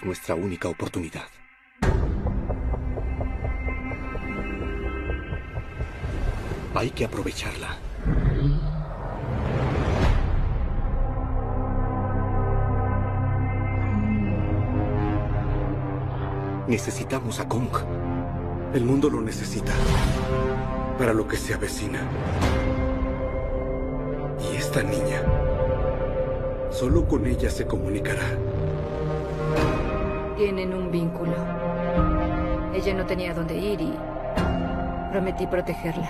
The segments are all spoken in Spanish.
Es nuestra única oportunidad. Hay que aprovecharla. Necesitamos a Kong. El mundo lo necesita. Para lo que se avecina. Y esta niña. Solo con ella se comunicará. Tienen un vínculo. Ella no tenía dónde ir y prometí protegerla.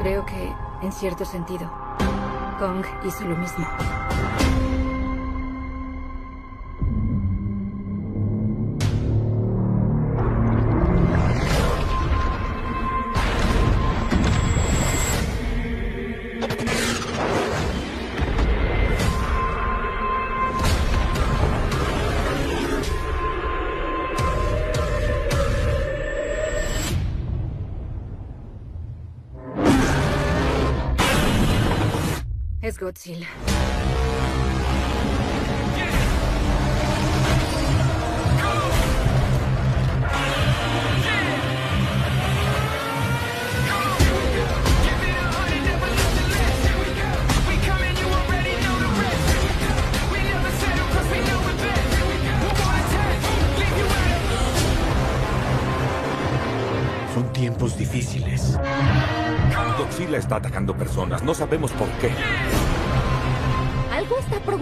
Creo que, en cierto sentido, Kong hizo lo mismo. Godzilla. Son tiempos difíciles. Godzilla está atacando personas. No sabemos por qué.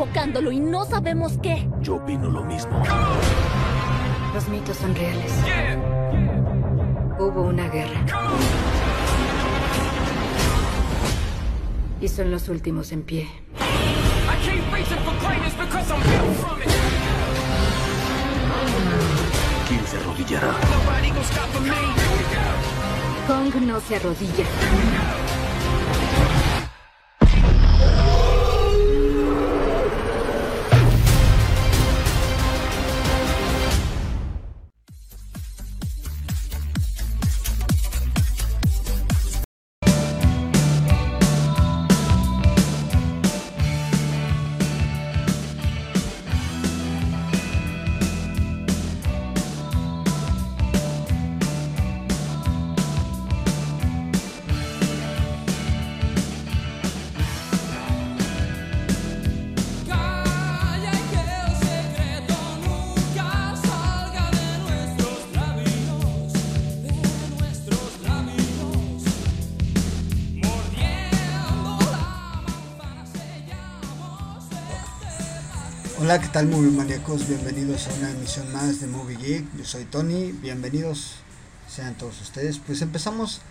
Provocándolo y no sabemos qué. Yo opino lo mismo. Los mitos son reales. Hubo una guerra. Y son los últimos en pie. ¿Quién se arrodillará? Kong no se arrodilla. Hola, ¿qué tal movie maníacos? Bienvenidos a una emisión más de Movie Geek. Yo soy Tony, bienvenidos sean todos ustedes. Pues empezamos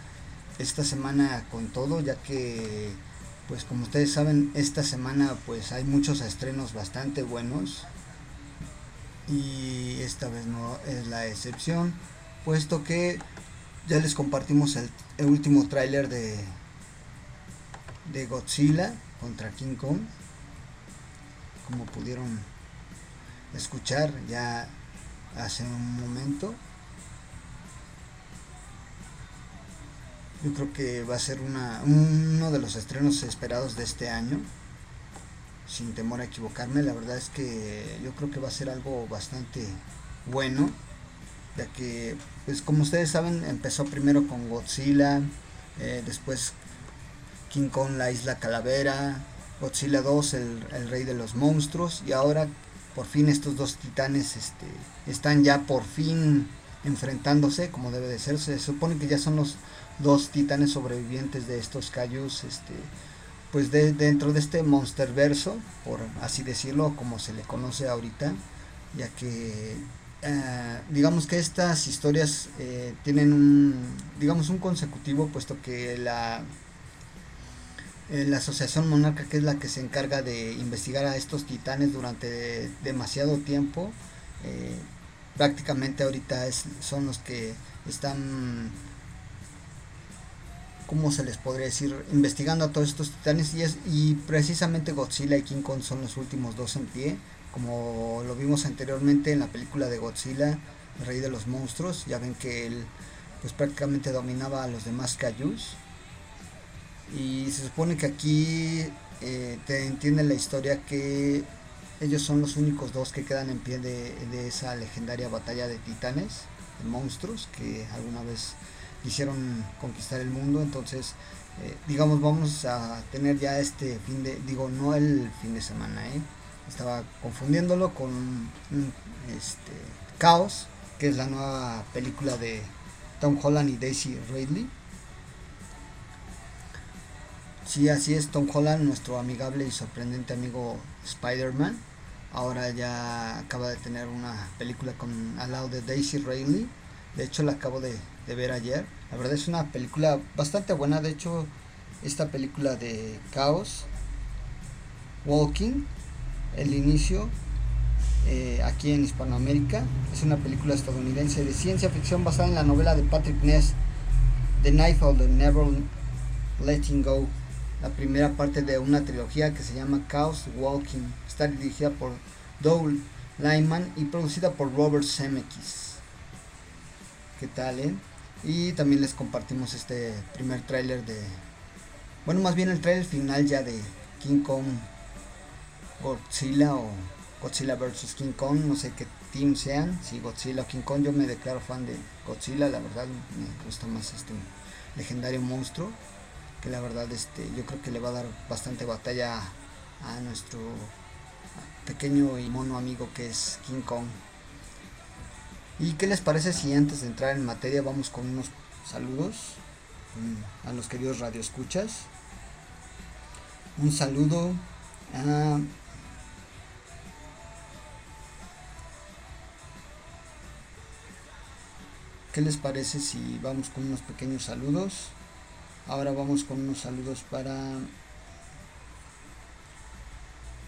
esta semana con todo, ya que pues como ustedes saben, esta semana pues hay muchos estrenos bastante buenos y esta vez no es la excepción, puesto que ya les compartimos el, el último tráiler de de Godzilla contra King Kong como pudieron escuchar ya hace un momento. Yo creo que va a ser una, uno de los estrenos esperados de este año. Sin temor a equivocarme, la verdad es que yo creo que va a ser algo bastante bueno. Ya que, pues como ustedes saben, empezó primero con Godzilla, eh, después King Kong, la isla Calavera, Godzilla 2, el, rey de los monstruos, y ahora por fin estos dos titanes este, están ya por fin enfrentándose como debe de ser. Se supone que ya son los dos titanes sobrevivientes de estos Kaijus este, pues de, dentro de este monsterverso, por así decirlo, como se le conoce ahorita, ya que eh, digamos que estas historias eh, tienen un, digamos un consecutivo, puesto que la, eh, la Asociación Monarca, que es la que se encarga de investigar a estos titanes durante demasiado tiempo, prácticamente ahorita es, son los que están ¿cómo se les podría decir? Investigando a todos estos titanes y, es, y precisamente Godzilla y King Kong son los últimos dos en pie, como lo vimos anteriormente en la película de Godzilla, rey de los monstruos, ya ven que él pues prácticamente dominaba a los demás Kaijus y se supone que aquí eh, te entiende la historia que ellos son los únicos dos que quedan en pie de, de esa legendaria batalla de titanes, de monstruos que alguna vez quisieron conquistar el mundo, entonces eh, digamos vamos a tener ya este fin de, digo no el fin de semana, ¿eh? estaba confundiéndolo con este, Chaos, que es la nueva película de Tom Holland y Daisy Ridley. Sí, así es, Tom Holland, nuestro amigable y sorprendente amigo Spider-Man. Ahora ya acaba de tener una película con al lado de Daisy Ridley. De hecho, la acabo de ver ayer. La verdad es una película bastante buena. De hecho, esta película de Caos, Walking, el inicio, eh, aquí en Hispanoamérica, es una película estadounidense de ciencia ficción basada en la novela de Patrick Ness, The Knife of the Never Letting Go, la primera parte de una trilogía que se llama Chaos Walking. Está dirigida por Doug Lyman y producida por Robert Zemeckis. ¿Qué tal, eh? Y también les compartimos este primer tráiler de... Bueno, más bien el tráiler final ya de King Kong Godzilla o Godzilla vs. King Kong, no sé qué team sean, si Godzilla o King Kong, yo me declaro fan de Godzilla, la verdad me gusta más este legendario monstruo, que la verdad este yo creo que le va a dar bastante batalla a nuestro pequeño y mono amigo que es King Kong. ¿Y qué les parece si antes de entrar en materia vamos con unos saludos mm, a los queridos radioescuchas? Un saludo a ¿Qué les parece si vamos con unos pequeños saludos? Ahora vamos con unos saludos para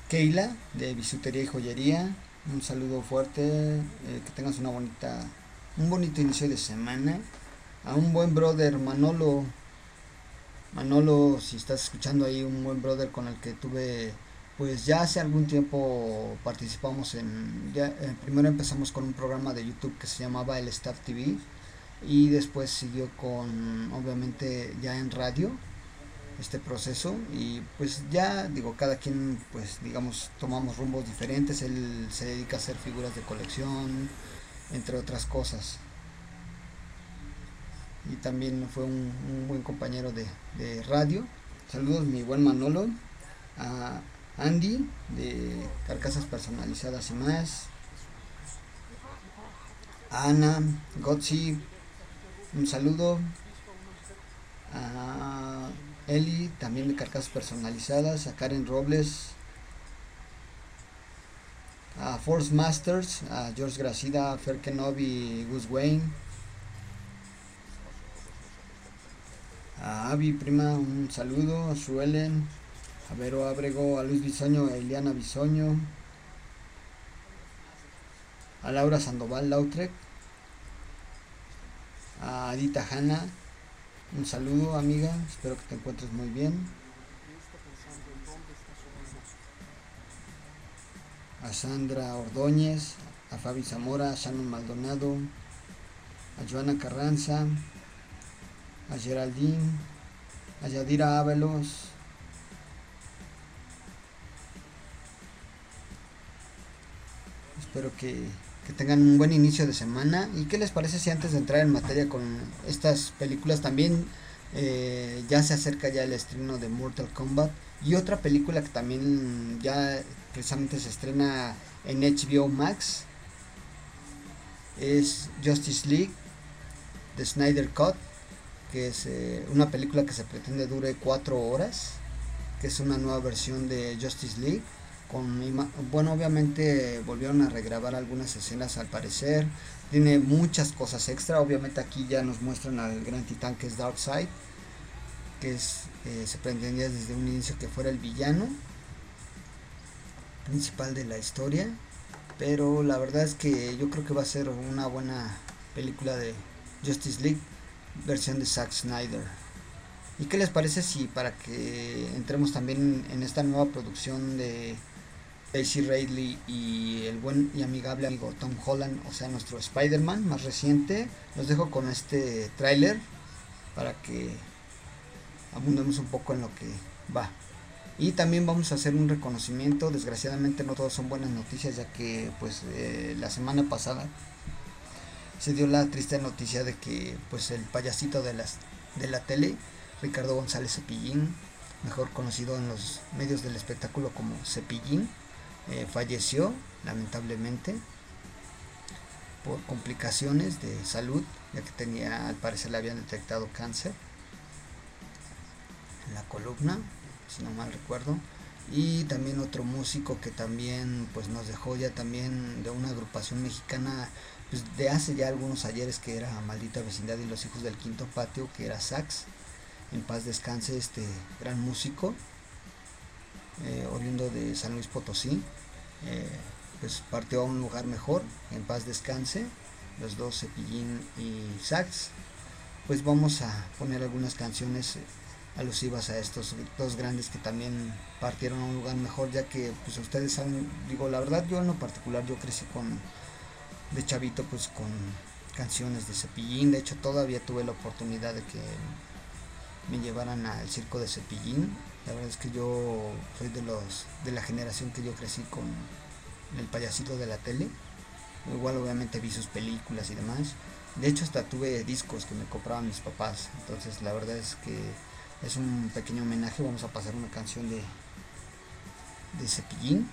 Keila de Bisutería y Joyería, un saludo fuerte, eh, que tengas una bonita, un bonito inicio de semana. A un buen brother, Manolo. Manolo, si estás escuchando ahí, un buen brother con el que tuve, pues ya hace algún tiempo participamos en, eh, primero empezamos con un programa de YouTube que se llamaba El Staff TV y después siguió con, obviamente, ya en radio este proceso. Y pues ya digo cada quien pues digamos tomamos rumbos diferentes. Él se dedica a hacer figuras de colección entre otras cosas. Y también fue un, buen compañero de, de, radio. Saludos mi buen Manolo. A Andy de carcasas personalizadas y más. Ana Gotzi un saludo a Eli, también de carcasas personalizadas, a Karen Robles, a Force Masters, a George Gracida, a Fer Kenobi Gus Wayne, a Avi Prima, un saludo, a Suelen, a Vero Abrego, a Luis Bisoño, a Eliana Bisoño, a Laura Sandoval Lautrec, a Adita Hanna, un saludo amiga, espero que te encuentres muy bien. A Sandra Ordóñez, a Fabi Zamora, a Shannon Maldonado, a Joana Carranza, a Geraldine, a Yadira Ábalos, espero que que tengan un buen inicio de semana. ¿Y qué les parece si antes de entrar en materia con estas películas también eh, ya se acerca ya el estreno de Mortal Kombat? Y otra película que también ya precisamente se estrena en HBO Max es Justice League, The Snyder Cut, que es eh, una película que se pretende dure cuatro horas. que es una nueva versión de Justice League. Bueno, obviamente volvieron a regrabar algunas escenas al parecer. Tiene muchas cosas extra. Obviamente aquí ya nos muestran al gran titán que es Darkseid. Que es, eh, se pretendía desde un inicio que fuera el villano principal de la historia. Pero la verdad es que yo creo que va a ser una buena película de Justice League, versión de Zack Snyder. ¿Y qué les parece si para que entremos también en esta nueva producción de Daisy Ridley y el buen y amigable amigo Tom Holland, o sea, nuestro Spider-Man más reciente, los dejo con este tráiler para que abundemos un poco en lo que va. Y también vamos a hacer un reconocimiento, desgraciadamente no todos son buenas noticias, ya que pues eh, la semana pasada se dio la triste noticia de que pues el payasito de, las, de la tele, Ricardo González Cepillín, mejor conocido en los medios del espectáculo como Cepillín, eh, falleció lamentablemente por complicaciones de salud, ya que tenía, al parecer le habían detectado cáncer en la columna si no mal recuerdo. Y también otro músico que también pues nos dejó ya también de una agrupación mexicana pues, de hace ya algunos ayeres que era Maldita Vecindad y los Hijos del Quinto Patio, que era Sax. En paz descanse este gran músico, eh, oriundo de San Luis Potosí. Eh, pues partió a un lugar mejor, en paz descanse, los dos Cepillín y Sax. Pues vamos a poner algunas canciones alusivas a estos dos grandes que también partieron a un lugar mejor ya que pues ustedes saben digo la verdad yo en lo particular yo crecí con de chavito pues con canciones de Cepillín de hecho todavía tuve la oportunidad de que me llevaran al circo de Cepillín la verdad es que yo soy de los de la generación que yo crecí con el payasito de la tele igual obviamente vi sus películas y demás de hecho hasta tuve discos que me compraban mis papás entonces la verdad es que es un pequeño homenaje. Vamos a pasar una canción de, de Cepillín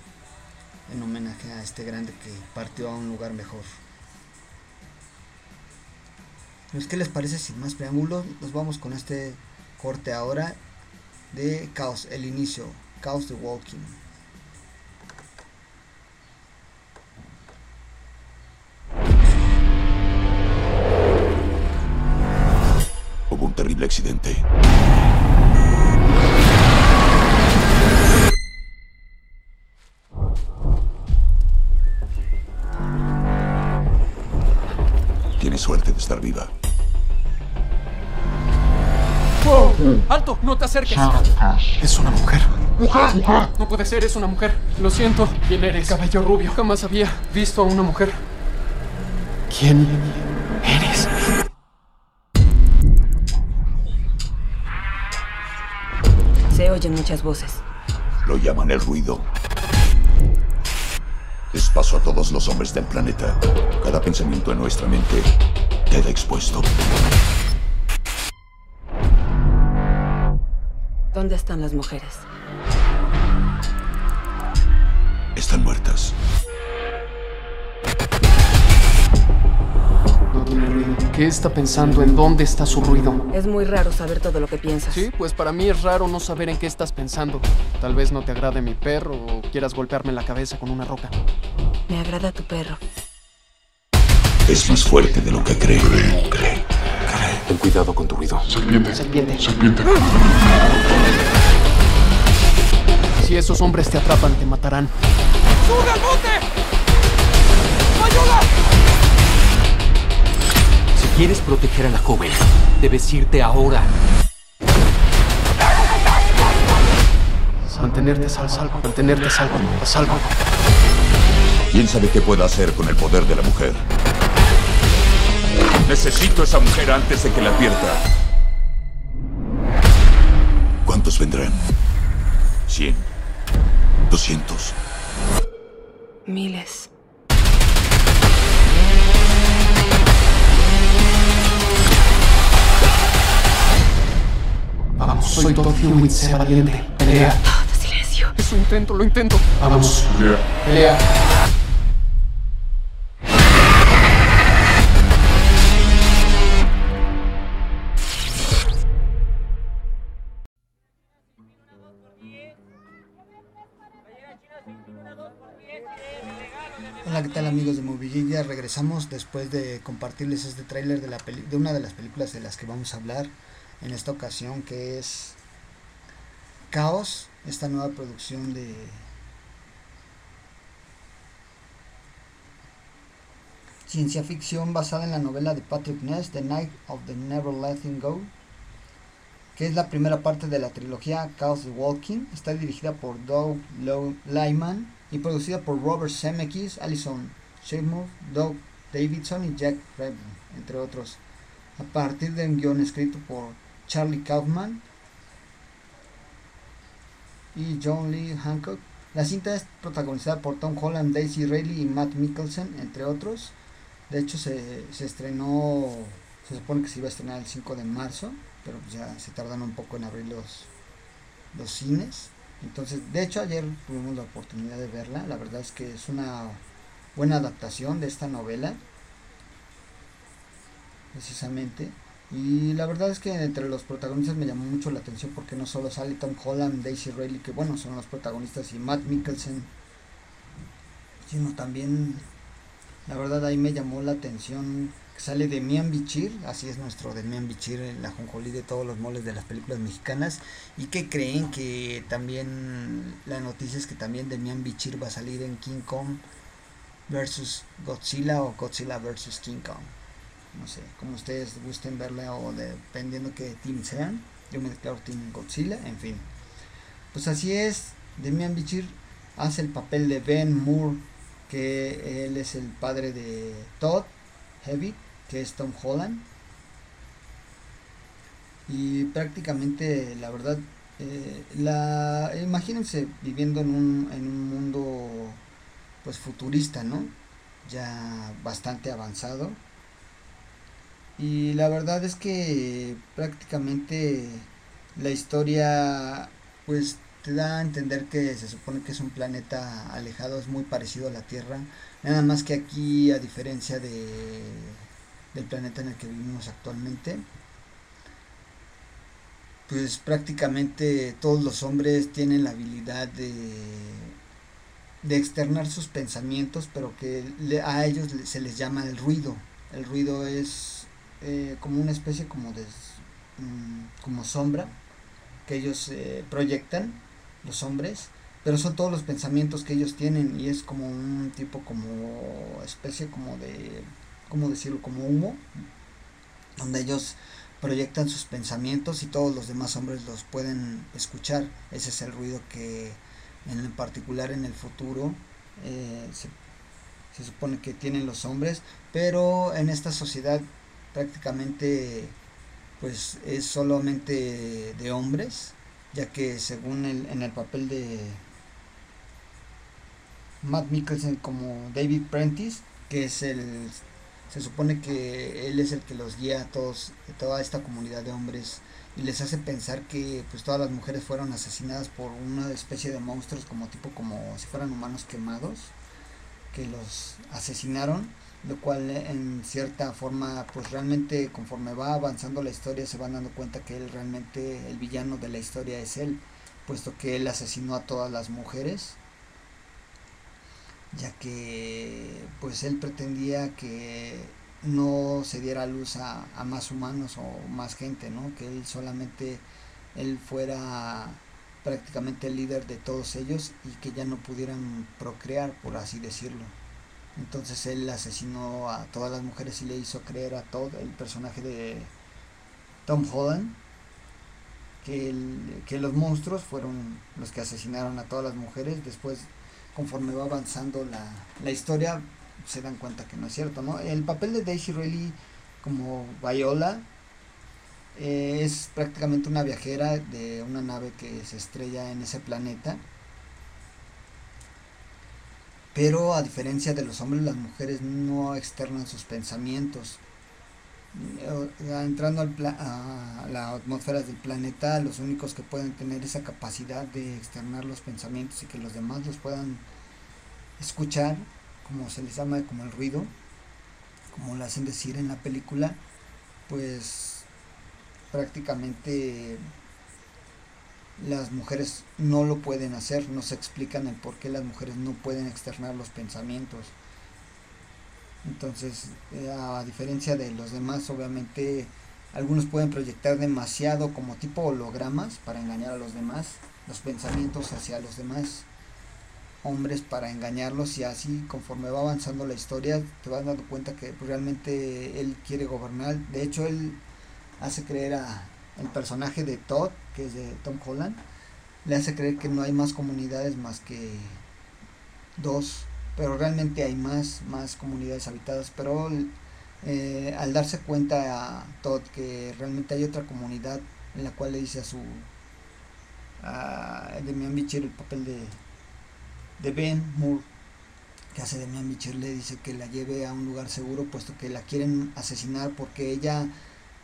en homenaje a este grande que partió a un lugar mejor. Pues, ¿Qué les parece sin más preámbulos? Nos vamos con este corte ahora de Caos, el inicio, Caos de Walking. Hubo un terrible accidente. Tienes suerte de estar viva. ¡Wow! ¡Alto! ¡No te acerques! Es una mujer. No puede ser, es una mujer. Lo siento. ¿Quién eres? Cabello rubio. Jamás había visto a una mujer. ¿Quién eres? Se oyen muchas voces. Lo llaman el ruido. Es paso a todos los hombres del planeta. Cada pensamiento en nuestra mente queda expuesto. ¿Dónde están las mujeres? Están muertas. No tiene ruido. ¿Qué está pensando? ¿En dónde está su ruido? Es muy raro saber todo lo que piensas. Sí, pues para mí es raro no saber en qué estás pensando. Tal vez no te agrade mi perro o quieras golpearme la cabeza con una roca. Me agrada tu perro. Es más fuerte de lo que cree. Cree. Ten cuidado con tu ruido. Serpiente. Serpiente. Serpiente. Si esos hombres te atrapan, te matarán. ¡Sube al bote! ¡Ayuda! Si quieres proteger a la joven, debes irte ahora. Mantenerte a salvo, mantenerte a salvo, a salvo. ¿Quién sabe qué pueda hacer con el poder de la mujer? Necesito esa mujer antes de que la advierta. ¿Cuántos vendrán? ¿Cien? ¿Doscientos? Miles. Vamos, soy todo Hewitt, sé valiente. Pelea. Todo silencio. Eso intento, lo intento. Vamos. Pelea. Pelea. Hola, ¿qué tal amigos de Movie regresamos después de compartirles este tráiler de, una de las películas de las que vamos a hablar en esta ocasión, que es Caos, esta nueva producción de ciencia ficción basada en la novela de Patrick Ness, The Night of the Never Letting Go, que es la primera parte de la trilogía Chaos Walking. Está dirigida por Doug Lyman y producida por Robert Zemeckis, Alison Seymour, Doug Davidson y Jack Redman, entre otros. A partir de un guion escrito por Charlie Kaufman y John Lee Hancock. La cinta es protagonizada por Tom Holland, Daisy Ridley y Matt Mikkelsen, entre otros. De hecho, se, se estrenó, se supone que se iba a estrenar el 5 de marzo pero ya se tardan un poco en abrir los, los cines. Entonces, de hecho ayer tuvimos la oportunidad de verla, la verdad es que es una buena adaptación de esta novela, precisamente. Y la verdad es que entre los protagonistas me llamó mucho la atención porque no solo sale Tom Holland, Daisy Ridley, que bueno, son los protagonistas, y Matt Mikkelsen, sino también, la verdad ahí me llamó la atención sale de Mian Bichir, así es nuestro de Mian Bichir, la jonjolí de todos los moles de las películas mexicanas. Y que creen que también, la noticia es que también de Mian Bichir va a salir en King Kong versus Godzilla o Godzilla versus King Kong. No sé, como ustedes gusten verla o dependiendo que team sean. Yo me declaro Team Godzilla, en fin. Pues así es, Demian Bichir hace el papel de Ben Moore, que él es el padre de Todd, Heavy, que es Tom Holland. Y prácticamente, la verdad, eh, la, imagínense viviendo en un, en un mundo pues futurista, ¿no? Ya bastante avanzado. Y la verdad es que prácticamente la historia pues te da a entender que se supone que es un planeta alejado, es muy parecido a la Tierra. Nada más que aquí, a diferencia de del planeta en el que vivimos actualmente, pues prácticamente todos los hombres tienen la habilidad de, de externar sus pensamientos, pero que a ellos se les llama el ruido. El ruido es eh, como una especie como de mm, como sombra que ellos eh, proyectan los hombres pero son todos los pensamientos que ellos tienen y es como un tipo como especie como de ¿cómo decirlo? Como humo, donde ellos proyectan sus pensamientos y todos los demás hombres los pueden escuchar. Ese es el ruido que en particular en el futuro eh, se, se, supone que tienen los hombres, pero en esta sociedad prácticamente pues es solamente de hombres, ya que según el, en el papel de Matt Mikkelsen como David Prentice, que es el se supone que él es el que los guía a todos, toda esta comunidad de hombres y les hace pensar que pues todas las mujeres fueron asesinadas por una especie de monstruos como tipo como si fueran humanos quemados que los asesinaron lo cual en cierta forma pues realmente conforme va avanzando la historia se van dando cuenta que él realmente el villano de la historia es él puesto que él asesinó a todas las mujeres ya que pues él pretendía que no se diera luz a, más humanos o más gente, ¿no? que él solamente él fuera prácticamente el líder de todos ellos y que ya no pudieran procrear, por así decirlo. Entonces él asesinó a todas las mujeres y le hizo creer a todo el personaje de Tom Holland que, que los monstruos fueron los que asesinaron a todas las mujeres después conforme va avanzando la, historia, se dan cuenta que no es cierto, ¿no? El papel de Daisy Ridley como Viola eh, es prácticamente una viajera de una nave que se estrella en ese planeta. Pero a diferencia de los hombres, las mujeres no externan sus pensamientos. Eh, entrando al a la atmósfera del planeta, los únicos que pueden tener esa capacidad de externar los pensamientos y que los demás los puedan escuchar, como se les llama, como el ruido, como lo hacen decir en la película, pues prácticamente las mujeres no lo pueden hacer, no se explican el por qué las mujeres no pueden externar los pensamientos. Entonces, eh, a diferencia de los demás, obviamente algunos pueden proyectar demasiado como tipo hologramas para engañar a los demás, los pensamientos hacia los demás hombres para engañarlos y así conforme va avanzando la historia te vas dando cuenta que pues, realmente él quiere gobernar. De hecho, él hace creer a el personaje de Todd, que es de Tom Holland, le hace creer que no hay más comunidades más que dos, pero realmente hay más, más comunidades habitadas, pero eh, al darse cuenta a Todd que realmente hay otra comunidad en la cual le dice a su a Demian Bichir el papel de, de Ben Moore que hace Demian Bichir le dice que la lleve a un lugar seguro puesto que la quieren asesinar porque ella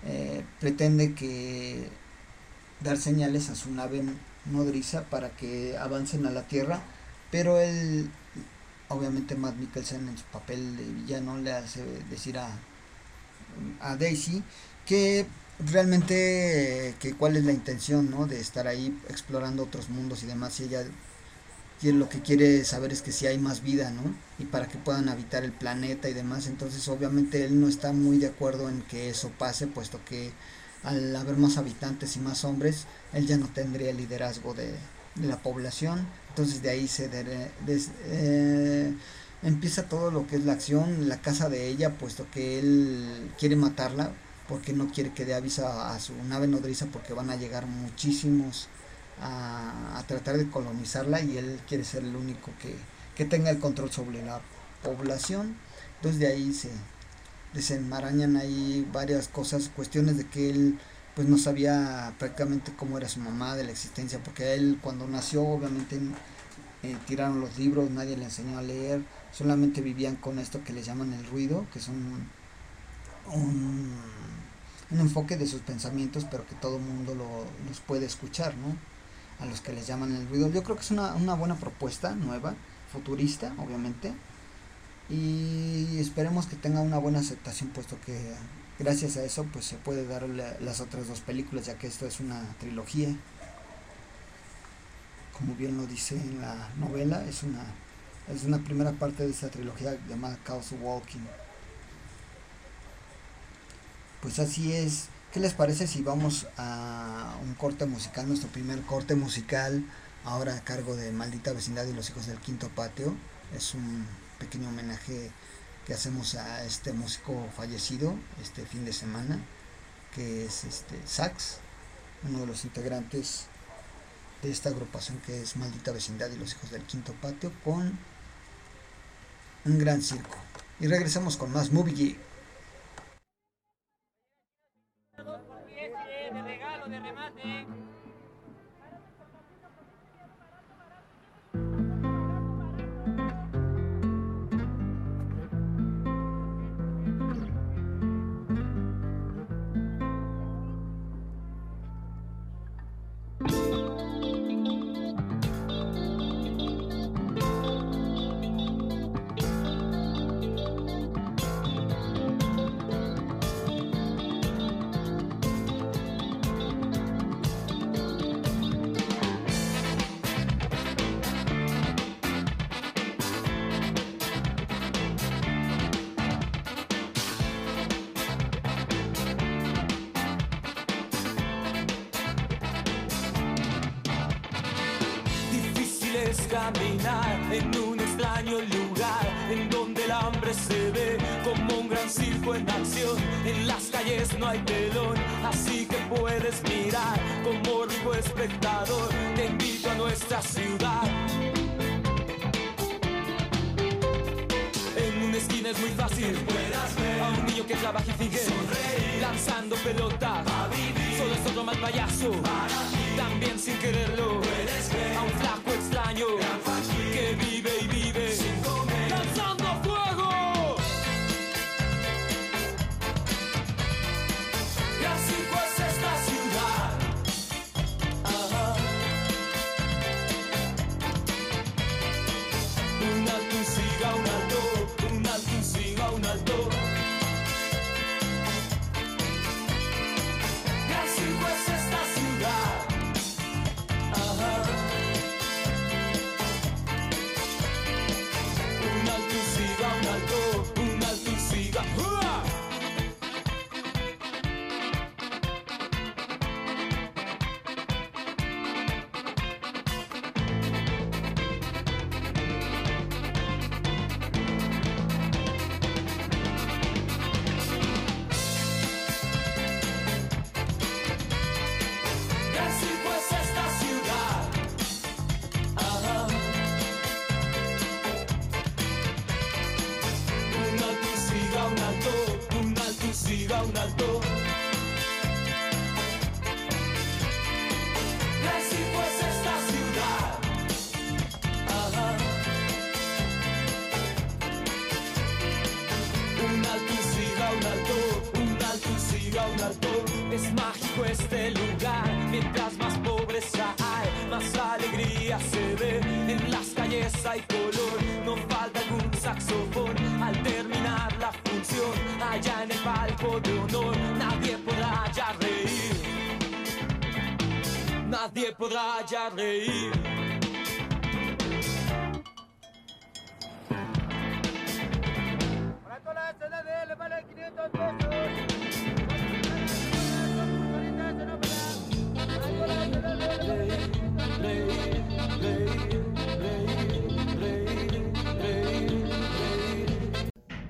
eh, pretende que dar señales a su nave nodriza para que avancen a la Tierra, pero él, obviamente Matt Mikkelsen en su papel de villano le hace decir a, a Daisy que realmente que cuál es la intención ¿no? de estar ahí explorando otros mundos y demás y ella y lo que quiere saber es que si hay más vida, ¿no? Y para que puedan habitar el planeta y demás. Entonces, obviamente, él no está muy de acuerdo en que eso pase, puesto que al haber más habitantes y más hombres, él ya no tendría el liderazgo de, la población. Entonces, de ahí se eh, empieza todo lo que es la acción, la casa de ella, puesto que él quiere matarla, porque no quiere que dé aviso a su nave nodriza, porque van a llegar muchísimos a, tratar de colonizarla y él quiere ser el único que, que tenga el control sobre la población. Entonces de ahí se desenmarañan ahí varias cosas, cuestiones de que él pues no sabía prácticamente cómo era su mamá de la existencia, porque él cuando nació obviamente eh, tiraron los libros, nadie le enseñó a leer, solamente vivían con esto que les llaman el ruido, que es un, un, enfoque de sus pensamientos, pero que todo el mundo lo, los puede escuchar, ¿no? a los que les llaman el ruido. Yo creo que es una, buena propuesta nueva, futurista, obviamente. Y esperemos que tenga una buena aceptación, puesto que gracias a eso pues se puede dar las otras dos películas, ya que esto es una trilogía. Como bien lo dice en la novela, es una, es una primera parte de esta trilogía llamada Chaos Walking. Pues así es. ¿Qué les parece si vamos a un corte musical, nuestro primer corte musical, ahora a cargo de Maldita Vecindad y los Hijos del Quinto Patio? Es un pequeño homenaje que hacemos a este músico fallecido este fin de semana, que es este Sax, uno de los integrantes de esta agrupación que es Maldita Vecindad y los Hijos del Quinto Patio, con un gran circo. Y regresamos con más Movie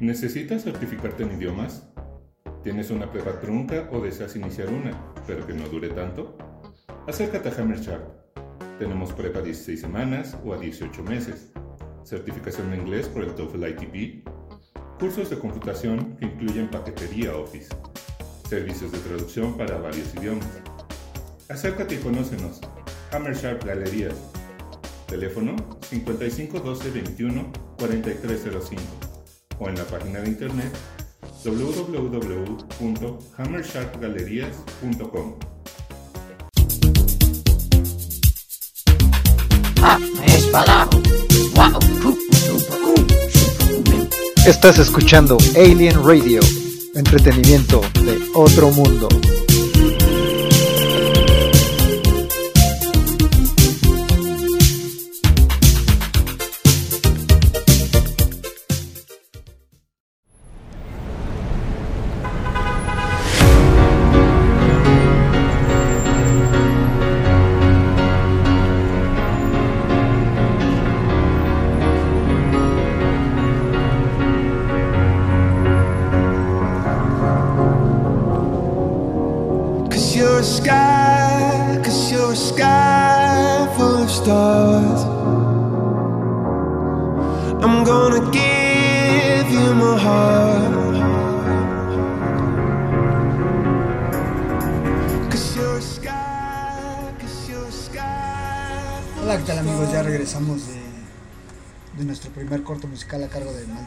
¿Necesitas certificarte en idiomas? ¿Tienes una prueba trunca o deseas iniciar una, pero que no dure tanto? Acércate a Hammer Sharp. Tenemos prueba a 16 semanas o a 18 meses, certificación en inglés por el TOEFL ITP, cursos de computación que incluyen paquetería Office, servicios de traducción para varios idiomas. Acércate y conócenos. Hammer Sharp Galerías. Teléfono 55 12 21 4305 o en la página de internet www.hammersharpgalerías.com. Estás escuchando Alien Radio, entretenimiento de otro mundo.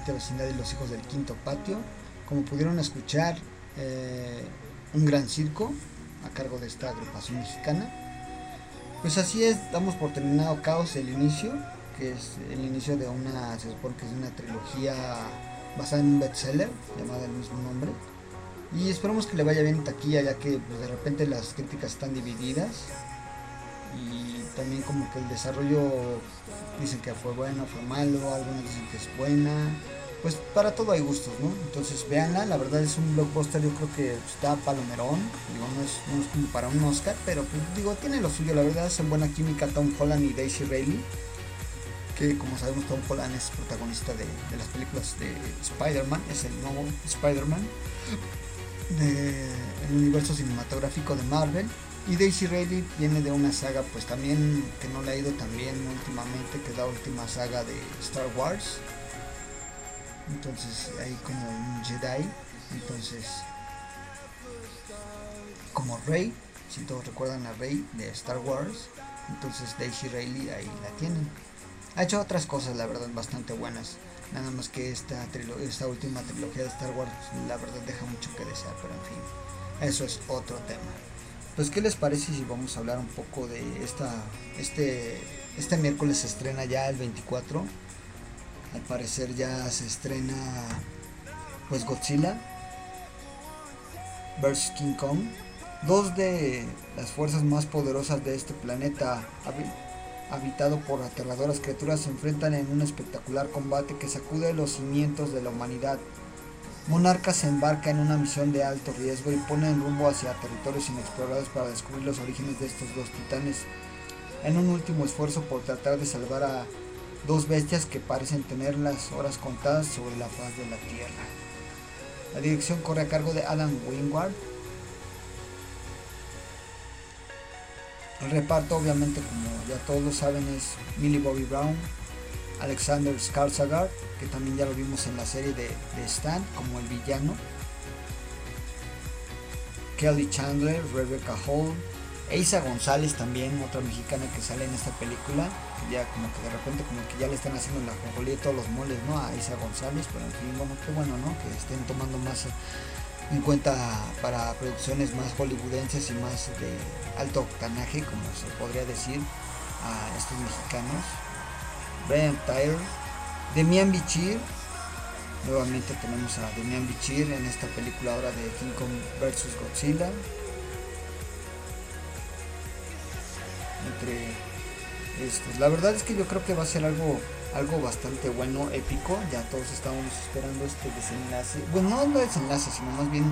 De Vecindad y los Hijos del Quinto Patio. Como pudieron escuchar, eh, un gran circo a cargo de esta agrupación mexicana. Pues así es, damos por terminado Caos, el inicio, que es el inicio de una, se supone es una trilogía basada en un bestseller llamada el mismo nombre. Y esperamos que le vaya bien en taquilla, ya que pues, de repente las críticas están divididas. También como que el desarrollo dicen que fue bueno, fue malo, algunos dicen que es buena. Pues para todo hay gustos, ¿no? Entonces véanla, la verdad es un blockbuster, yo creo que está palomerón, digo, no es, es como para un Oscar, pero pues, digo, tiene lo suyo, la verdad hacen buena química Tom Holland y Daisy Ridley, que como sabemos Tom Holland es protagonista de las películas de Spider-Man, es el nuevo Spider-Man del universo cinematográfico de Marvel. Y Daisy Ridley viene de una saga, pues también que no le ha ido tan bien últimamente, que es la última saga de Star Wars. Entonces ahí como un Jedi. Entonces como Rey, si todos recuerdan a Rey de Star Wars. Entonces Daisy Ridley ahí la tienen. Ha hecho otras cosas, la verdad, bastante buenas. Nada más que esta, esta última trilogía de Star Wars, la verdad, deja mucho que desear, pero en fin, eso es otro tema. Pues, ¿qué les parece si vamos a hablar un poco de esta. Este, este miércoles se estrena ya el 24. Al parecer ya se estrena. Pues Godzilla vs King Kong. Dos de las fuerzas más poderosas de este planeta, habi- habitado por aterradoras criaturas, se enfrentan en un espectacular combate que sacude los cimientos de la humanidad. Monarca se embarca en una misión de alto riesgo y pone en rumbo hacia territorios inexplorados para descubrir los orígenes de estos dos titanes, en un último esfuerzo por tratar de salvar a dos bestias que parecen tener las horas contadas sobre la faz de la Tierra. La dirección corre a cargo de Adam Wingard. El reparto, obviamente, como ya todos lo saben, es Millie Bobby Brown, Alexander Skarsgård, que también ya lo vimos en la serie de, Stan como el villano, Kelly Chandler, Rebecca Hall, Eisa González también, otra mexicana que sale en esta película, ya como que de repente como que ya le están haciendo la jojolía todos los moles, ¿no? A Eisa González, pero en fin, bueno, qué bueno, ¿no? Que estén tomando más en cuenta para producciones más hollywoodenses y más de alto octanaje, como se podría decir, a estos mexicanos. Brian Tyler, Demian Bichir, nuevamente tenemos a Demian Bichir en esta película ahora de King Kong vs Godzilla. La verdad es que yo creo que va a ser algo algo bastante bueno, épico. Ya todos estábamos esperando este desenlace. Bueno, no, no desenlace, sino más bien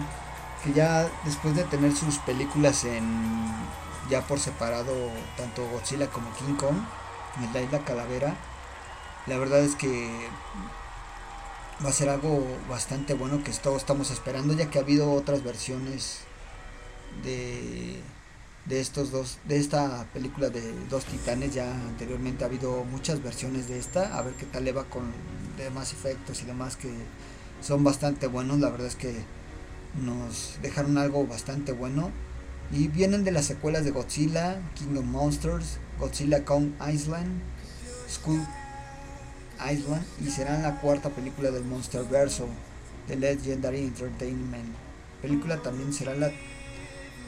que ya después de tener sus películas en ya por separado, tanto Godzilla como King Kong, en la isla Calavera, la verdad es que va a ser algo bastante bueno que todos estamos esperando, ya que ha habido otras versiones de de estos dos de esta película de dos titanes. Ya anteriormente ha habido muchas versiones de esta a ver qué tal le va con demás efectos y demás que son bastante buenos. La verdad es que nos dejaron algo bastante bueno. Y vienen de las secuelas de Godzilla King of Monsters Godzilla Kong Island School Island y será la cuarta película del Monsterverso de Legendary Entertainment película también será la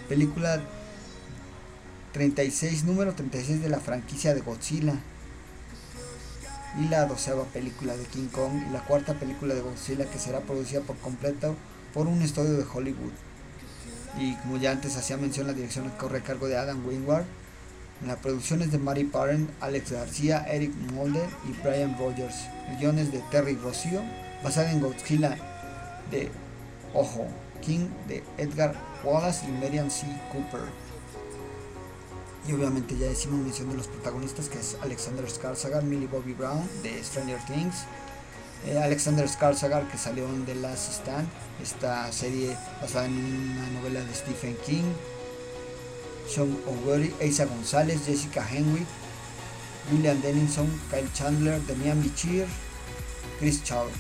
película 36, número 36 de la franquicia de Godzilla. Y la doceava película de King Kong y la cuarta película de Godzilla que será producida por completo por un estudio de Hollywood. Y como ya antes hacía mención, la dirección corre a cargo de Adam Wingward. En la producción es de Mary Parent, Alex García, Eric Mulder y Brian Rogers. El guion es de Terry Rossio, basada en Godzilla de Ojo King de Edgar Wallace y Marian C. Cooper. Y obviamente ya decimos mención de los protagonistas que es Alexander Skarsgård, Millie Bobby Brown de Stranger Things, eh, Alexander Skarsgård que salió en The Last Stand, esta serie basada en una novela de Stephen King, Sean O'Grady, Asa González, Jessica Henwick, William Dennison, Kyle Chandler, Demian Bichir, Chris Chalk.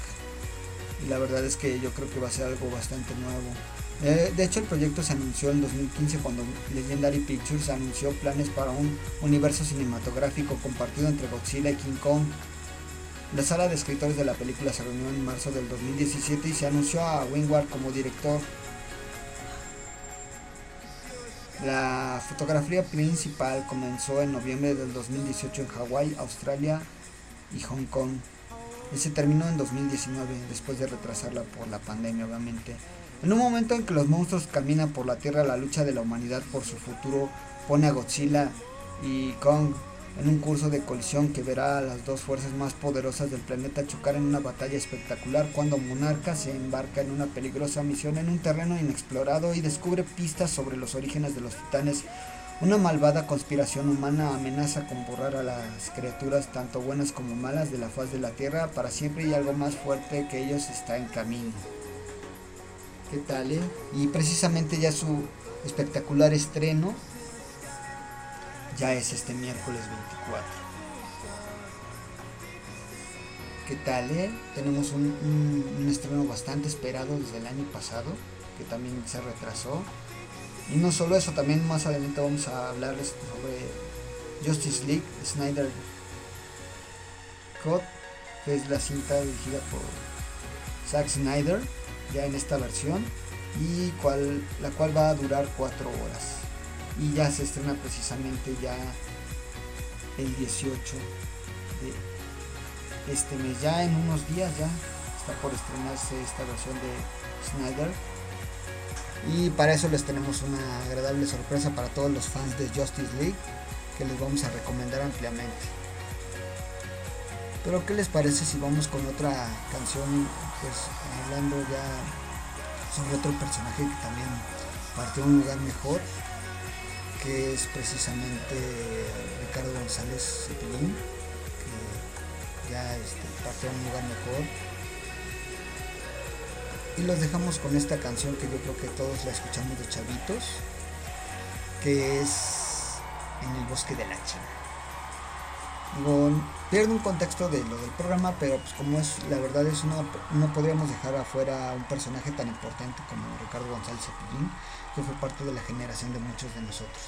Y la verdad es que yo creo que va a ser algo bastante nuevo. Eh, de hecho, el proyecto se anunció en 2015 cuando Legendary Pictures anunció planes para un universo cinematográfico compartido entre Godzilla y King Kong. La sala de escritores de la película se reunió en marzo del 2017 y se anunció a Wingward como director. La fotografía principal comenzó en noviembre del 2018 en Hawái, Australia y Hong Kong. Y se terminó en 2019, después de retrasarla por la pandemia, obviamente. En un momento en que los monstruos caminan por la Tierra, la lucha de la humanidad por su futuro pone a Godzilla y Kong en un curso de colisión que verá a las dos fuerzas más poderosas del planeta chocar en una batalla espectacular cuando Monarca se embarca en una peligrosa misión en un terreno inexplorado y descubre pistas sobre los orígenes de los titanes. Una malvada conspiración humana amenaza con borrar a las criaturas tanto buenas como malas de la faz de la Tierra para siempre y algo más fuerte que ellos está en camino. ¿Qué tal, eh? Y precisamente ya su espectacular estreno ya es este miércoles 24. ¿Qué tal, eh? Tenemos un, estreno bastante esperado desde el año pasado, que también se retrasó. Y no solo eso, también más adelante vamos a hablarles sobre Justice League, Snyder Cut, que es la cinta dirigida por Zack Snyder ya en esta versión y cual, la cual va a durar 4 horas y ya se estrena precisamente ya el 18 de este mes. Ya en unos días ya está por estrenarse esta versión de Snyder. Y para eso les tenemos una agradable sorpresa para todos los fans de Justice League que les vamos a recomendar ampliamente. Pero qué les parece si vamos con otra canción pues hablando ya sobre otro personaje que también partió un lugar mejor, que es precisamente Ricardo González Cepillín, que ya este, partió un lugar mejor. Y los dejamos con esta canción que yo creo que todos la escuchamos de chavitos, que es En el bosque de la China. Digo, pierde un contexto de lo del programa, pero pues como es, la verdad es no, no podríamos dejar afuera un personaje tan importante como Ricardo González Cepillín, que fue parte de la generación de muchos de nosotros,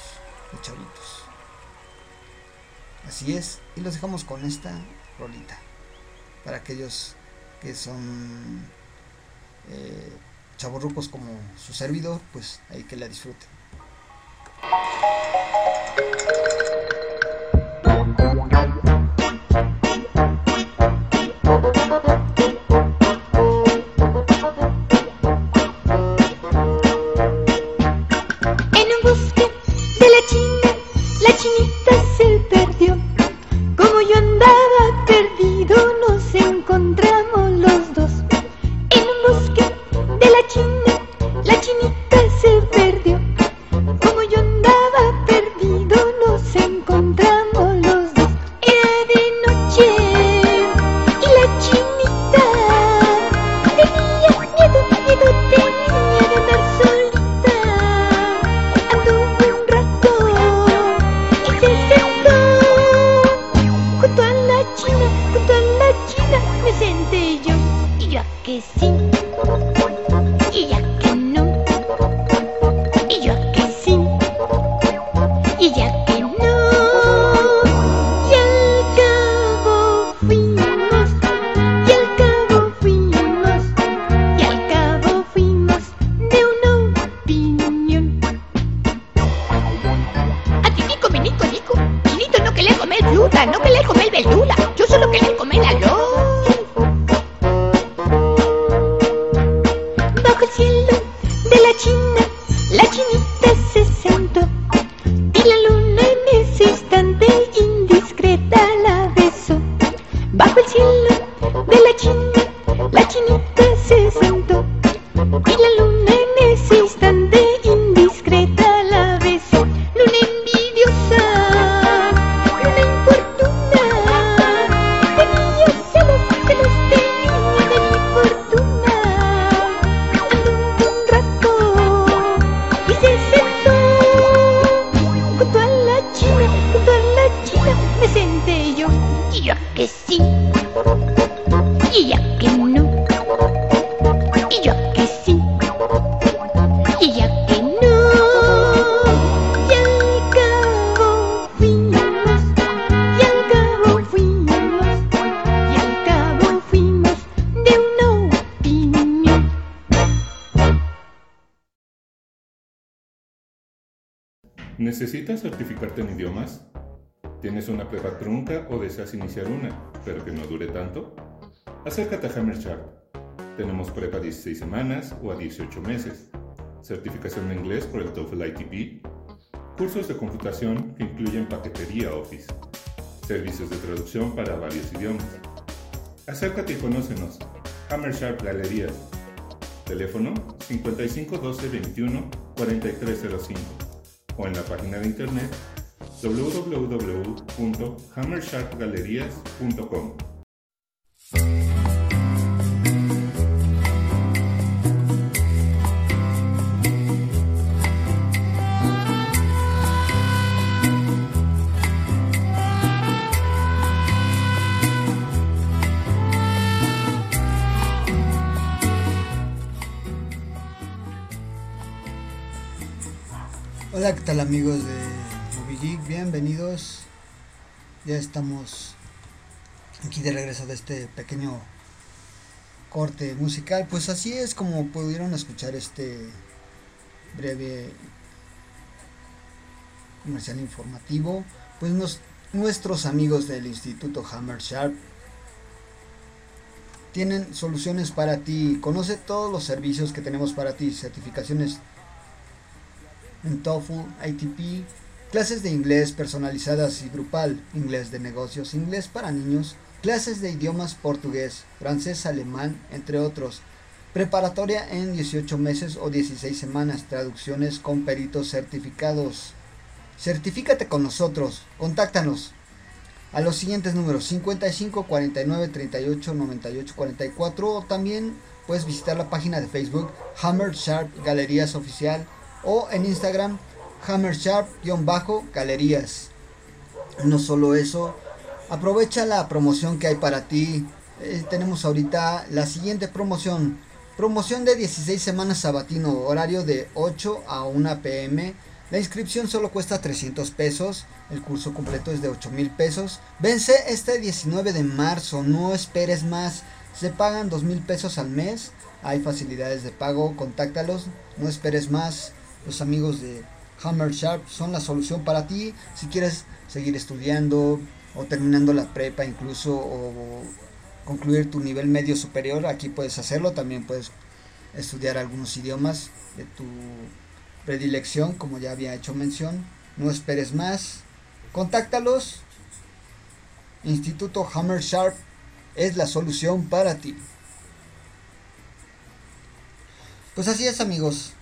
de chavitos. Así es, y los dejamos con esta rolita, para aquellos que son eh, chavorrucos como su servidor, pues ahí que la disfruten. ¿Necesitas certificarte en idiomas? ¿Tienes una prueba trunca o deseas iniciar una, pero que no dure tanto? Acércate a Hammer Sharp. Tenemos prueba a 16 semanas o a 18 meses, certificación en inglés por el TOEFL ITP, cursos de computación que incluyen paquetería Office, servicios de traducción para varios idiomas. Acércate y conócenos. Hammer Sharp Galerías. Teléfono 55 12 21 4305 o en la página de internet www.hammersharpgalerías.com. Hola, ¿qué tal amigos de Movie Geek? Bienvenidos. Ya estamos aquí de regreso de este pequeño corte musical. Pues así es como pudieron escuchar este breve comercial informativo. Pues nos- nuestros amigos del Instituto Hammer Sharp tienen soluciones para ti. Conoce todos los servicios que tenemos para ti, certificaciones en TOEFL, ITP, clases de inglés personalizadas y grupal, inglés de negocios, inglés para niños, clases de idiomas portugués, francés, alemán, entre otros. Preparatoria en 18 meses o 16 semanas, traducciones con peritos certificados. Certifícate con nosotros, contáctanos a los siguientes números 55 49 38 98 44 o también puedes visitar la página de Facebook Hammer Sharp Galerías Oficial o en Instagram Hammer Sharp-Galerías. No solo eso, aprovecha la promoción que hay para ti. Eh, tenemos ahorita la siguiente promoción. Promoción de 16 semanas sabatino, horario de 8 a 1 pm. La inscripción solo cuesta 300 pesos. El curso completo es de 8 mil pesos. Vence este 19 de marzo. No esperes más. Se pagan 2 mil pesos al mes. Hay facilidades de pago. Contáctalos. No esperes más. Los amigos de Hammer Sharp son la solución para ti. Si quieres seguir estudiando o terminando la prepa incluso o concluir tu nivel medio superior, aquí puedes hacerlo. También puedes estudiar algunos idiomas de tu predilección, como ya había hecho mención. No esperes más. Contáctalos. Instituto Hammer Sharp es la solución para ti. Pues así es amigos,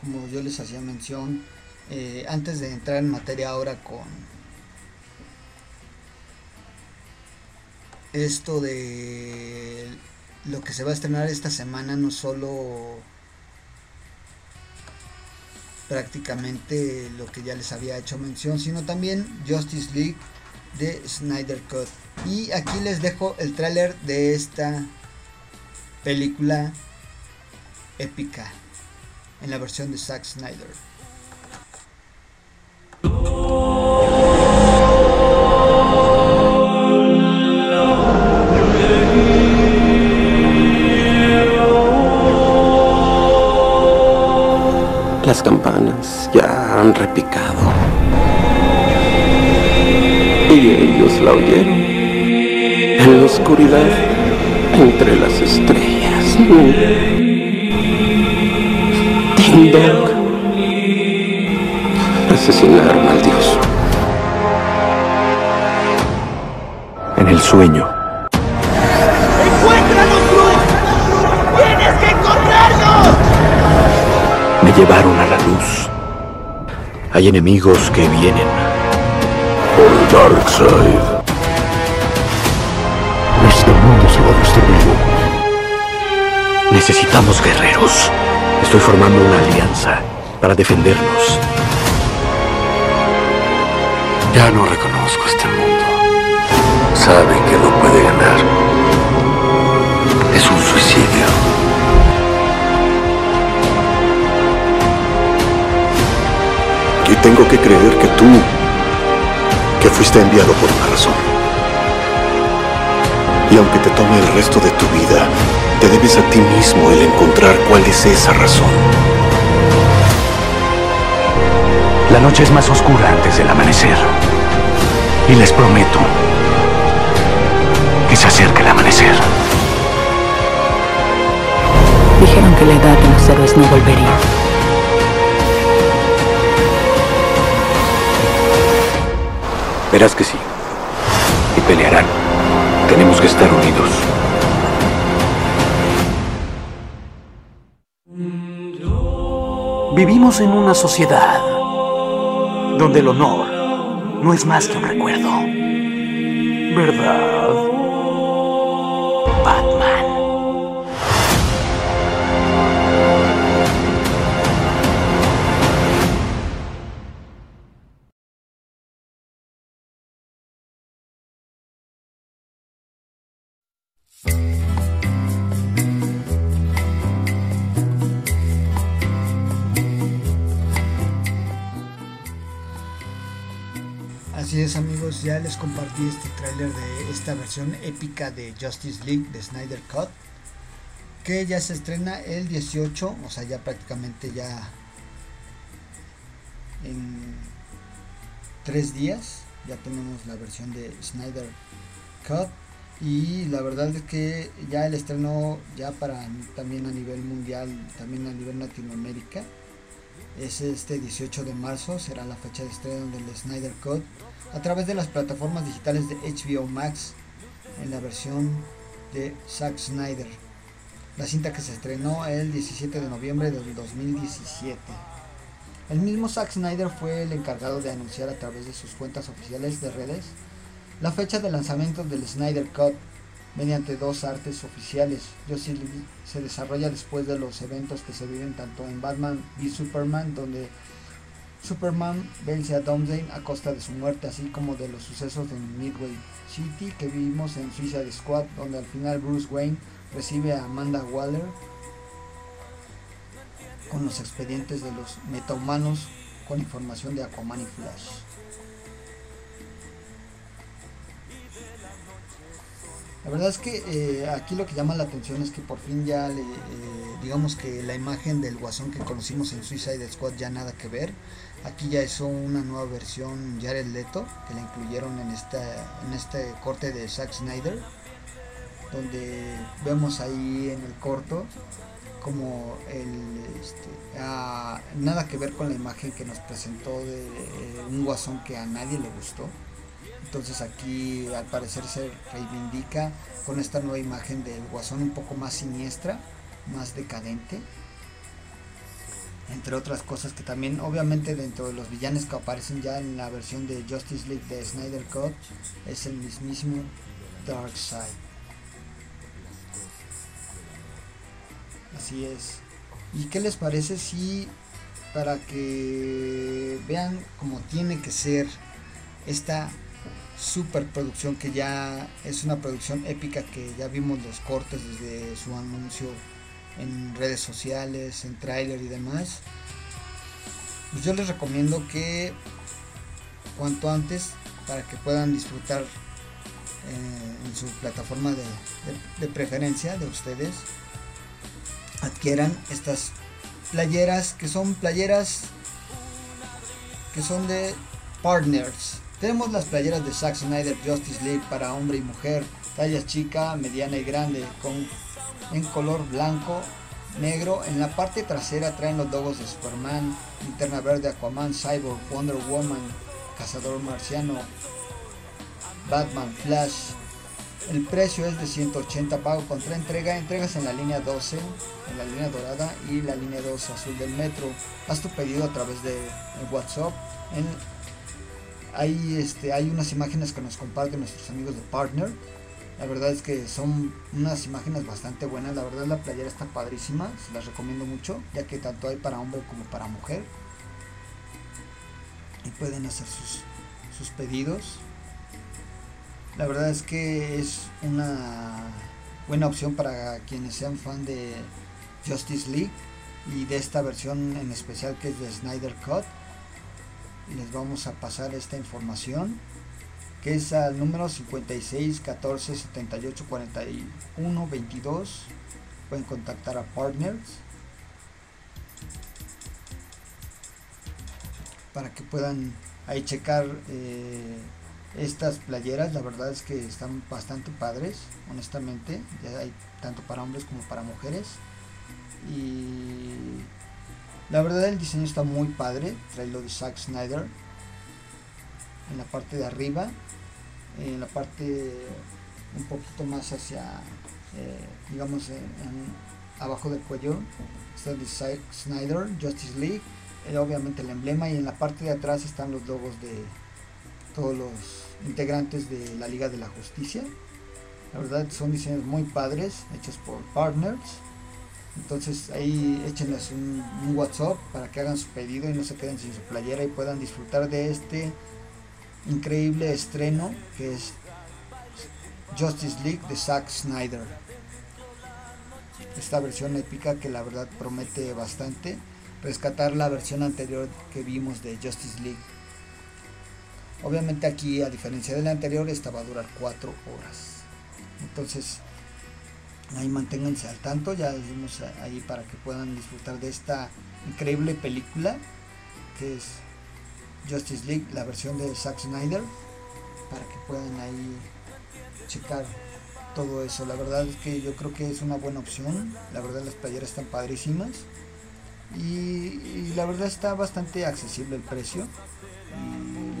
como yo les hacía mención, eh, antes de entrar en materia ahora con esto de lo que se va a estrenar esta semana, no solo prácticamente lo que ya les había hecho mención, sino también Justice League de Snyder Cut. Y aquí les dejo el tráiler de esta película épica en la versión de Zack Snyder. Las campanas ya han repicado. Y ellos la oyeron. En la oscuridad, entre las estrellas. Dong. Asesinaron al dios. En el sueño. ¡Encuéntranos, Bruce! ¡Tienes que encontrarnos! Me llevaron a la luz. Hay enemigos que vienen. Por el Dark Side. Este mundo se va destruido. Necesitamos guerreros. Estoy formando una alianza para defendernos. Ya no reconozco este mundo. Sabe que no puede ganar. Es un suicidio. Y tengo que creer que tú, que fuiste enviado por una razón. Y aunque te tome el resto de tu vida, te debes a ti mismo el encontrar cuál es esa razón. La noche es más oscura antes del amanecer. Y les prometo que se acerca el amanecer. Dijeron que la edad de los héroes no volvería. Verás que sí. Y pelearán. Tenemos que estar unidos. Vivimos en una sociedad donde el honor no es más que un recuerdo. ¿Verdad? Batman. Ya les compartí este tráiler de esta versión épica de Justice League de Snyder Cut que ya se estrena el 18, o sea ya prácticamente ya en tres días ya tenemos la versión de Snyder Cut y la verdad es que ya el estreno ya para también a nivel mundial, también a nivel Latinoamérica es este 18 de marzo, será la fecha de estreno del Snyder Cut a través de las plataformas digitales de HBO Max en la versión de Zack Snyder. La cinta que se estrenó el 17 de noviembre del 2017. El mismo Zack Snyder fue el encargado de anunciar a través de sus cuentas oficiales de redes la fecha de lanzamiento del Snyder Cut mediante dos artes oficiales. Justice League se desarrolla después de los eventos que se viven tanto en Batman y Superman, donde Superman vence a Doomsday a costa de su muerte, así como de los sucesos en Midway City que vimos en Suicide Squad, donde al final Bruce Wayne recibe a Amanda Waller con los expedientes de los metahumanos con información de Aquaman y Flash. La verdad es que eh, aquí lo que llama la atención es que por fin ya le, eh, digamos que la imagen del guasón que conocimos en Suicide Squad ya nada que ver. Aquí ya hizo una nueva versión Jared Leto que la incluyeron en esta en este corte de Zack Snyder donde vemos ahí en el corto como el este, nada que ver con la imagen que nos presentó de eh, un guasón que a nadie le gustó entonces aquí al parecer se reivindica con esta nueva imagen del guasón un poco más siniestra, más decadente. Entre otras cosas que también obviamente dentro de los villanos que aparecen ya en la versión de Justice League de Snyder Cut es el mismísimo Darkseid. Así es. ¿Y qué les parece si para que vean cómo tiene que ser esta superproducción que ya es una producción épica que ya vimos los cortes desde su anuncio en redes sociales, en tráiler y demás. Pues yo les recomiendo que cuanto antes para que puedan disfrutar eh, en su plataforma de, preferencia de ustedes adquieran estas playeras que son playeras que son de partners Tenemos las playeras de Zack Snyder Justice League para hombre y mujer, talla chica, mediana y grande, con, en color blanco, negro. En la parte trasera traen los logos de Superman, Linterna Verde, Aquaman, Cyborg, Wonder Woman, Cazador Marciano, Batman, Flash. El precio es de 180 pago contra entrega. Entregas en la línea 12, en la línea dorada y la línea 2 azul del metro. Haz tu pedido a través de WhatsApp. En, hay, este, hay unas imágenes que nos comparten nuestros amigos de Partner. La verdad es que son unas imágenes bastante buenas. La verdad la playera está padrísima. Se las recomiendo mucho. Ya que tanto hay para hombre como para mujer. Y pueden hacer sus, sus pedidos. La verdad es que es una buena opción para quienes sean fan de Justice League y de esta versión en especial que es de Snyder Cut. Les vamos a pasar esta información que es al número 56 14 78 41 22. Pueden contactar a Partners. Para que puedan ahí checar. Eh, estas playeras. La verdad es que están bastante padres honestamente. Ya hay tanto para hombres como para mujeres. Y la verdad el diseño está muy padre. Trae lo de Zack Snyder en la parte de arriba en la parte un poquito más hacia eh, digamos abajo del cuello está de Snyder Justice League eh, obviamente el emblema y en la parte de atrás están los logos de todos los integrantes de la Liga de la Justicia. La verdad son diseños muy padres, hechos por partners. Entonces ahí échenles un, WhatsApp para que hagan su pedido y no se queden sin su playera y puedan disfrutar de este increíble estreno que es Justice League de Zack Snyder. Esta versión épica que la verdad promete bastante rescatar la versión anterior que vimos de Justice League Obviamente aquí, a diferencia del anterior, esta va a durar 4 horas. Entonces, ahí manténganse al tanto, ya decimos ahí para que puedan disfrutar de esta increíble película que es Justice League, la versión de Zack Snyder, para que puedan ahí checar todo eso. La verdad es que yo creo que es una buena opción. La verdad las playeras están padrísimas. Y, y la verdad está bastante accesible el precio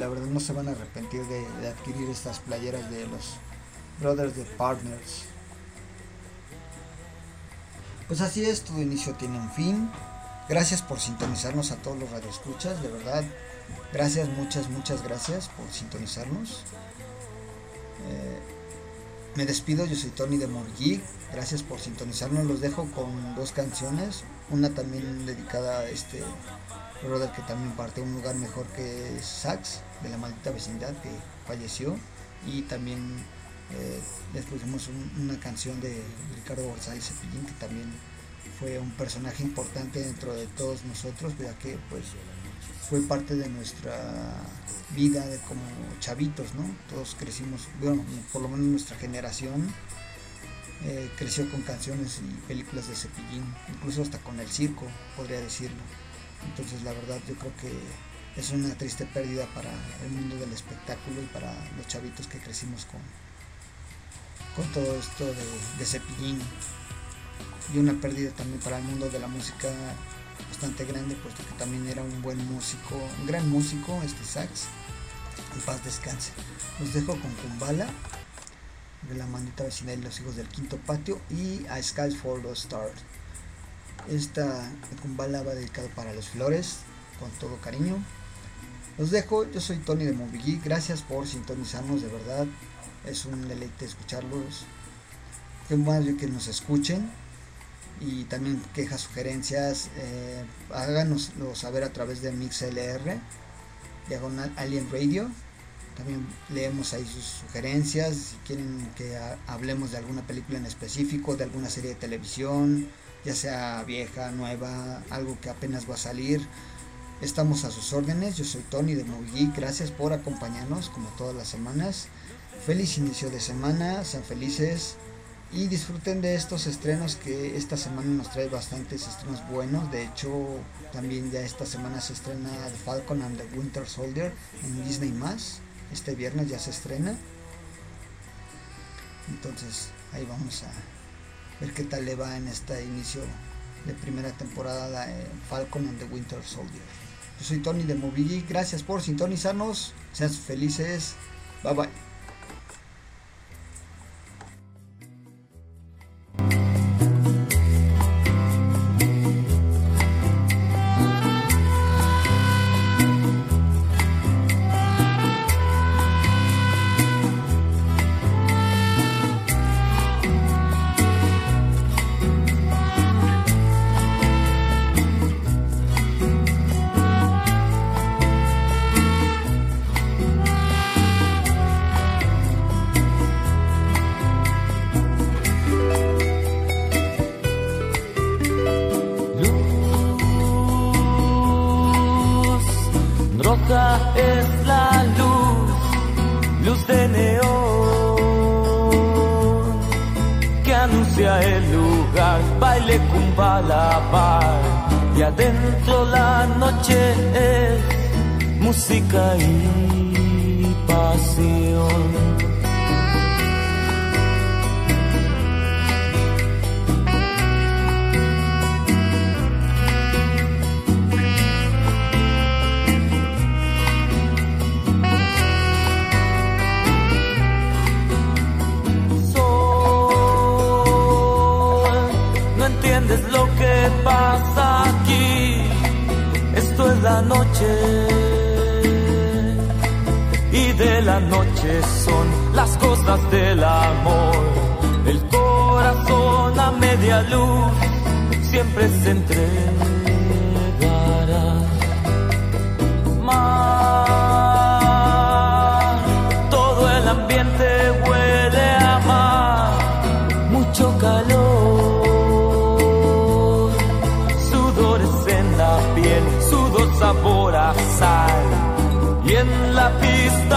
la verdad no se van a arrepentir de, adquirir estas playeras de los Brothers de Partners. Pues así es, todo inicio tiene un fin. Gracias por sintonizarnos a todos los radioescuchas, de verdad. Gracias, muchas, muchas gracias por sintonizarnos. Eh, me despido, yo soy Tony de Morgui. Gracias por sintonizarnos. Los dejo con dos canciones. Una también dedicada a este brother que también parte un lugar mejor que Sax, de la maldita vecindad, que falleció. Y también eh, les pusimos una canción de Ricardo González Cepillín, que también fue un personaje importante dentro de todos nosotros, ya que pues fue parte de nuestra vida de como chavitos, ¿no? Todos crecimos, bueno, por lo menos nuestra generación eh, creció con canciones y películas de Cepillín, incluso hasta con el circo, podría decirlo. Entonces la verdad yo creo que es una triste pérdida para el mundo del espectáculo y para los chavitos que crecimos con, con todo esto de, de Cepillín. Y una pérdida también para el mundo de la música bastante grande, puesto que también era un buen músico, un gran músico, este sax. En paz descanse. Los dejo con Kumbala, de la maldita vecindad y los hijos del quinto patio, y a Skies for the Stars. Esta Kumbala va dedicado para los flores, con todo cariño. Los dejo, yo soy Tony de Movigui, gracias por sintonizarnos, de verdad. Es un deleite escucharlos. Qué más que nos escuchen y también quejas, sugerencias, eh, háganoslo saber a través de MixLR, diagonal Alien Radio. También leemos ahí sus sugerencias, si quieren que hablemos de alguna película en específico, de alguna serie de televisión, ya sea vieja, nueva, algo que apenas va a salir. Estamos a sus órdenes, yo soy Tony de Movie gracias por acompañarnos como todas las semanas. Feliz inicio de semana, sean felices, y disfruten de estos estrenos que esta semana nos trae bastantes estrenos buenos. De hecho, también ya esta semana se estrena The Falcon and the Winter Soldier en Disney más. Este viernes ya se estrena. Entonces, ahí vamos a ver qué tal le va en este inicio de primera temporada de Falcon and the Winter Soldier. Yo soy Tony de Movie Gracias por sintonizarnos. Sean felices. Bye bye. Bar, y adentro la noche es música y pasión. entiendes lo que pasa aquí. Esto es la noche. Y de la noche son las cosas del amor. El corazón a media luz siempre se entrega.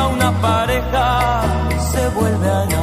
una pareja se vuelve a enamorar.